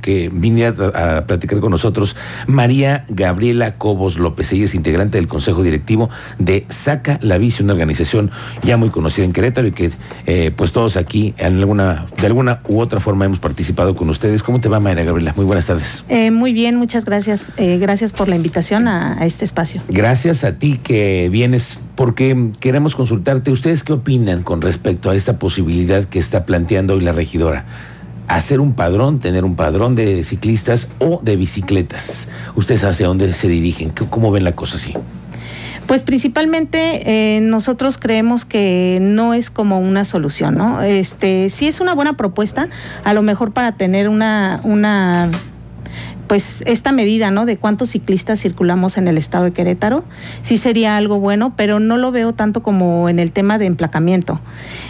que viniera a, platicar con nosotros María Gabriela Cobos López. Ella es integrante del Consejo Directivo de Saca la Bici, una organización ya muy conocida en Querétaro y que eh, pues todos aquí en alguna, de alguna u otra forma hemos participado con ustedes. ¿Cómo te va María Gabriela? Muy buenas tardes. Eh, muy bien, muchas gracias. Eh, gracias por la invitación a, a este espacio. Gracias a ti que vienes porque queremos consultarte. ¿Ustedes qué opinan con respecto a esta posibilidad que está planteando hoy la regidora? Hacer un padrón, tener un padrón de ciclistas o de bicicletas. ¿Ustedes hacia dónde se dirigen? ¿Cómo ven la cosa así? Pues principalmente eh, nosotros creemos que no es como una solución, ¿no? Este, sí es una buena propuesta, a lo mejor para tener una, una pues esta medida, ¿no? De cuántos ciclistas circulamos en el estado de Querétaro, sí sería algo bueno, pero no lo veo tanto como en el tema de emplacamiento.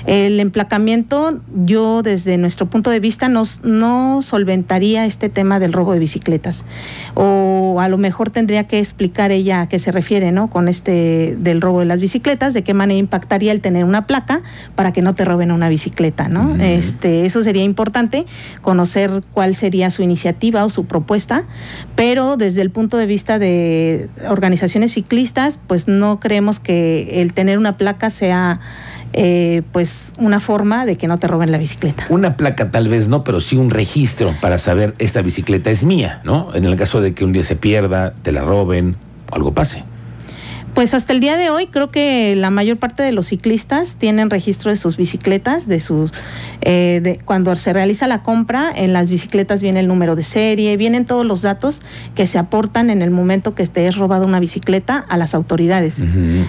El emplacamiento, yo desde nuestro punto de vista, nos, no solventaría este tema del robo de bicicletas. O a lo mejor tendría que explicar ella a qué se refiere, ¿no? Con este del robo de las bicicletas, de qué manera impactaría el tener una placa para que no te roben una bicicleta, ¿no? Este, eso sería importante, conocer cuál sería su iniciativa o su propuesta pero desde el punto de vista de organizaciones ciclistas, pues no creemos que el tener una placa sea eh, pues una forma de que no te roben la bicicleta. Una placa tal vez no, pero sí un registro para saber esta bicicleta es mía, ¿no? En el caso de que un día se pierda, te la roben, algo pase. Pues hasta el día de hoy creo que la mayor parte de los ciclistas tienen registro de sus bicicletas, de sus eh, de, cuando se realiza la compra en las bicicletas viene el número de serie, vienen todos los datos que se aportan en el momento que te es robada una bicicleta a las autoridades.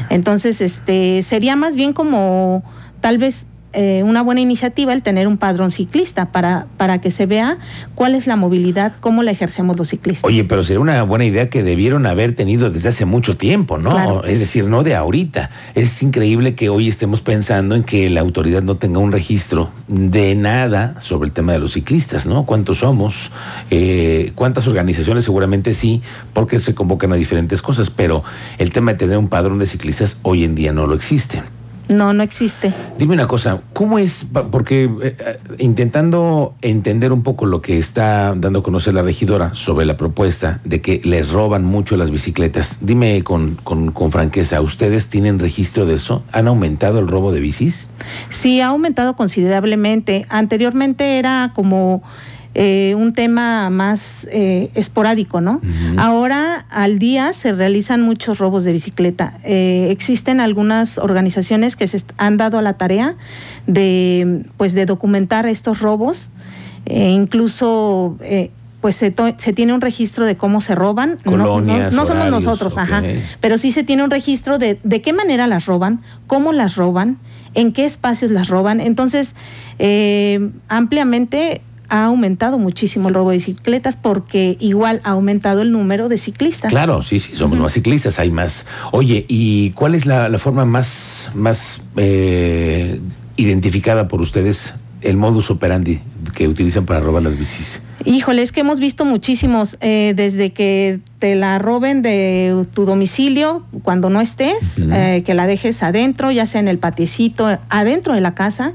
Entonces, este sería más bien como tal vez eh, una buena iniciativa el tener un padrón ciclista para, para que se vea cuál es la movilidad, cómo la ejercemos los ciclistas. Oye, pero sería una buena idea que debieron haber tenido desde hace mucho tiempo, ¿no? Es decir, no de ahorita. Es increíble que hoy estemos pensando en que la autoridad no tenga un registro de nada sobre el tema de los ciclistas, ¿no? ¿Cuántos somos? Eh, ¿Cuántas organizaciones? Seguramente sí, porque se convocan a diferentes cosas, pero el tema de tener un padrón de ciclistas hoy en día no lo existe. No, no existe. Dime una cosa, ¿cómo es? Porque eh, eh, intentando entender un poco lo que está dando a conocer la regidora sobre la propuesta de que les roban mucho las bicicletas, dime con, con, con franqueza, ¿ustedes tienen registro de eso? ¿Han aumentado el robo de bicis? Sí, ha aumentado considerablemente. Anteriormente era como eh, un tema más eh, esporádico, ¿no? Ahora al día se realizan muchos robos de bicicleta. Eh, existen algunas organizaciones que se han dado a la tarea de, pues, de documentar estos robos. incluso pues se, tiene un registro de cómo se roban. Colonias, no, somos nosotros, ajá. Pero sí se tiene un registro de de qué manera las roban, cómo las roban, en qué espacios las roban. Entonces, ampliamente ha aumentado muchísimo el robo de bicicletas porque igual ha aumentado el número de ciclistas. Claro, sí, sí, somos más ciclistas, hay más. Oye, ¿y cuál es la, forma más, más eh, identificada por ustedes, el modus operandi que utilizan para robar las bicis? Híjole, es que hemos visto muchísimos, eh, desde que te la roben de tu domicilio cuando no estés, eh, que la dejes adentro, ya sea en el paticito, adentro de la casa,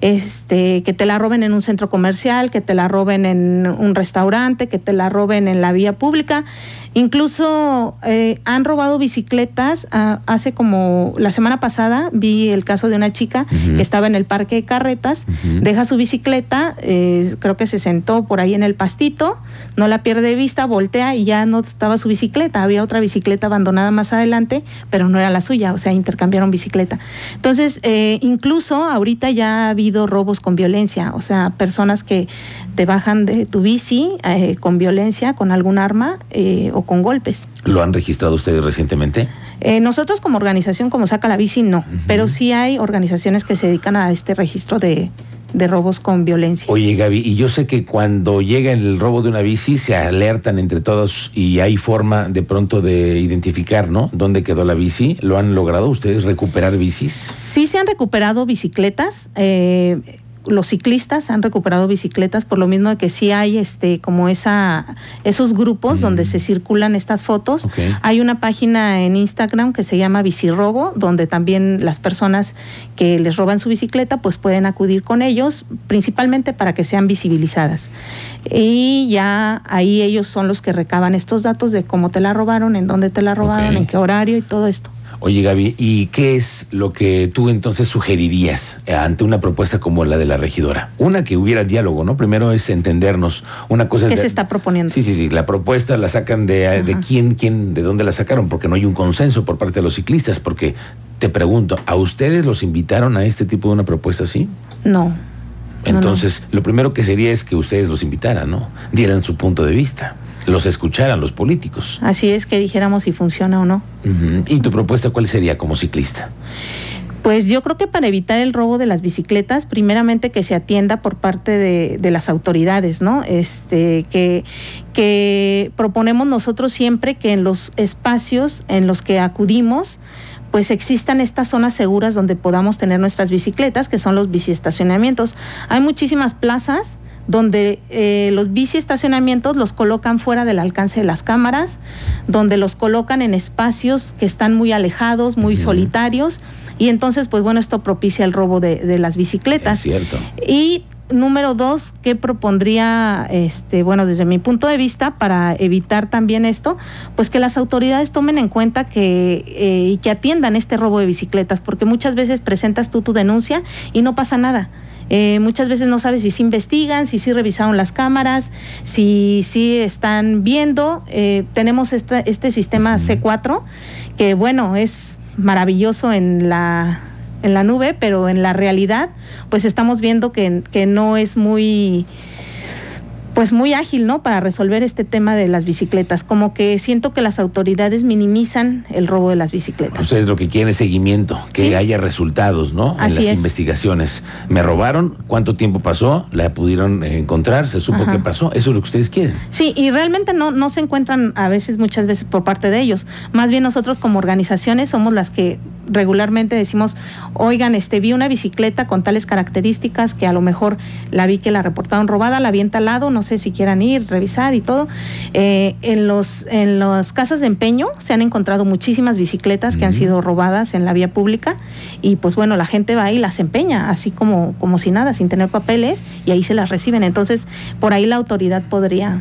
este, que te la roben en un centro comercial, que te la roben en un restaurante, que te la roben en la vía pública. Incluso eh, han robado bicicletas. Ah, hace como la semana pasada vi el caso de una chica que estaba en el parque de carretas, deja su bicicleta, eh, creo que se sentó por ahí en el pastito, no la pierde de vista, voltea y ya no estaba su bicicleta. Había otra bicicleta abandonada más adelante, pero no era la suya, o sea, intercambiaron bicicleta. Entonces, eh, incluso ahorita ya ha habido robos con violencia, o sea, personas que te bajan de tu bici con violencia, con algún arma con golpes. ¿Lo han registrado ustedes recientemente? Eh, nosotros como organización, como Saca la Bici, no, pero sí hay organizaciones que se dedican a este registro de, robos con violencia. Oye, Gaby, y yo sé que cuando llega el robo de una bici se alertan entre todos y hay forma de pronto de identificar, ¿no? ¿Dónde quedó la bici? ¿Lo han logrado ustedes recuperar bicis? Sí se han recuperado bicicletas. Eh, los ciclistas han recuperado bicicletas por lo mismo de que sí hay este como esa esos grupos donde se circulan estas fotos. Hay una página en Instagram que se llama Bicirobo donde también las personas que les roban su bicicleta pues pueden acudir con ellos principalmente para que sean visibilizadas. Y ya ahí ellos son los que recaban estos datos de cómo te la robaron, en dónde te la robaron, en qué horario y todo esto. Oye Gaby, ¿y qué es lo que tú entonces sugerirías eh, ante una propuesta como la de la regidora? Una que hubiera diálogo, ¿no? Primero es entendernos. Una cosa ¿Qué es se está proponiendo? Sí, sí, sí. La propuesta la sacan de, de quién, quién, de dónde la sacaron, porque no hay un consenso por parte de los ciclistas. Porque te pregunto, ¿a ustedes los invitaron a este tipo de una propuesta así? No. Entonces, lo primero que sería es que ustedes los invitaran, ¿no? Dieran su punto de vista los escucharan los políticos. Así es que dijéramos si funciona o no. ¿Y tu propuesta cuál sería como ciclista? Pues yo creo que para evitar el robo de las bicicletas, primeramente que se atienda por parte de, las autoridades, ¿no? Este, que, que proponemos nosotros siempre que en los espacios en los que acudimos, pues existan estas zonas seguras donde podamos tener nuestras bicicletas, que son los biciestacionamientos. Hay muchísimas plazas donde eh, los bici estacionamientos los colocan fuera del alcance de las cámaras, donde los colocan en espacios que están muy alejados, muy solitarios, y entonces, pues bueno, esto propicia el robo de, las bicicletas. cierto. Y número dos, ¿qué propondría, este, bueno, desde mi punto de vista, para evitar también esto? Pues que las autoridades tomen en cuenta que eh, y que atiendan este robo de bicicletas, porque muchas veces presentas tú tu denuncia y no pasa nada. Eh, muchas veces no sabes si se investigan, si sí revisaron las cámaras, si sí están viendo. Eh, tenemos este sistema C4 que, bueno, es maravilloso en la en la nube, pero en la realidad, pues estamos viendo que, que no es muy pues muy ágil, ¿no? Para resolver este tema de las bicicletas. Como que siento que las autoridades minimizan el robo de las bicicletas. Ustedes lo que quieren es seguimiento, que haya resultados, ¿no? en las investigaciones. Me robaron, ¿cuánto tiempo pasó? ¿La pudieron encontrar? ¿Se supo qué pasó? Eso es lo que ustedes quieren. Sí, y realmente no, no se encuentran a veces, muchas veces por parte de ellos. Más bien nosotros como organizaciones somos las que regularmente decimos, oigan, este vi una bicicleta con tales características que a lo mejor la vi que la reportaron robada, la vi en talado, no sé si quieran ir, revisar y todo. Eh, en, los, en las casas de empeño se han encontrado muchísimas bicicletas que han sido robadas en la vía pública y pues bueno, la gente va y las empeña, así como, como si nada, sin tener papeles y ahí se las reciben. Entonces, por ahí la autoridad podría...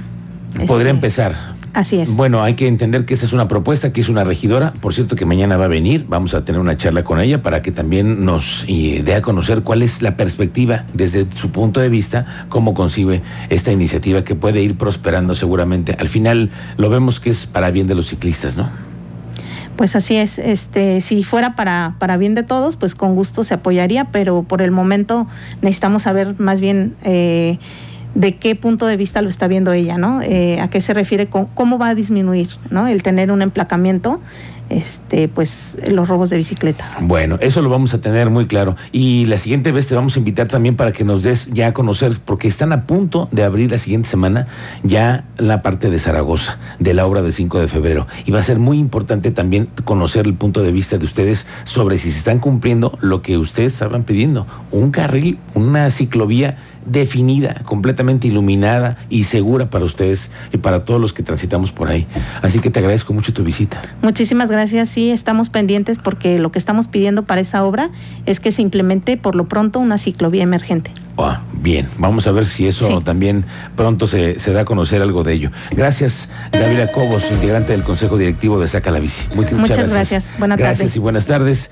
Podría este, empezar. Así es. Bueno, hay que entender que esta es una propuesta, que es una regidora. Por cierto, que mañana va a venir. Vamos a tener una charla con ella para que también nos dé a conocer cuál es la perspectiva desde su punto de vista, cómo concibe esta iniciativa que puede ir prosperando seguramente. Al final lo vemos que es para bien de los ciclistas, ¿no? Pues así es, este, si fuera para, para bien de todos, pues con gusto se apoyaría, pero por el momento necesitamos saber más bien eh, de qué punto de vista lo está viendo ella, ¿no? Eh, a qué se refiere, con, cómo va a disminuir, ¿no? El tener un emplacamiento, este, pues los robos de bicicleta. Bueno, eso lo vamos a tener muy claro. Y la siguiente vez te vamos a invitar también para que nos des ya a conocer, porque están a punto de abrir la siguiente semana ya la parte de Zaragoza, de la obra de 5 de febrero. Y va a ser muy importante también conocer el punto de vista de ustedes sobre si se están cumpliendo lo que ustedes estaban pidiendo, un carril, una ciclovía definida, completamente iluminada y segura para ustedes y para todos los que transitamos por ahí. Así que te agradezco mucho tu visita. Muchísimas gracias. Sí, estamos pendientes porque lo que estamos pidiendo para esa obra es que se implemente por lo pronto una ciclovía emergente. Ah, bien, vamos a ver si eso también pronto se, da a conocer algo de ello. Gracias, Gabriela Cobos, integrante del Consejo Directivo de Saca la Bici. Muy, muchas, gracias. Buenas tardes. Gracias y buenas tardes.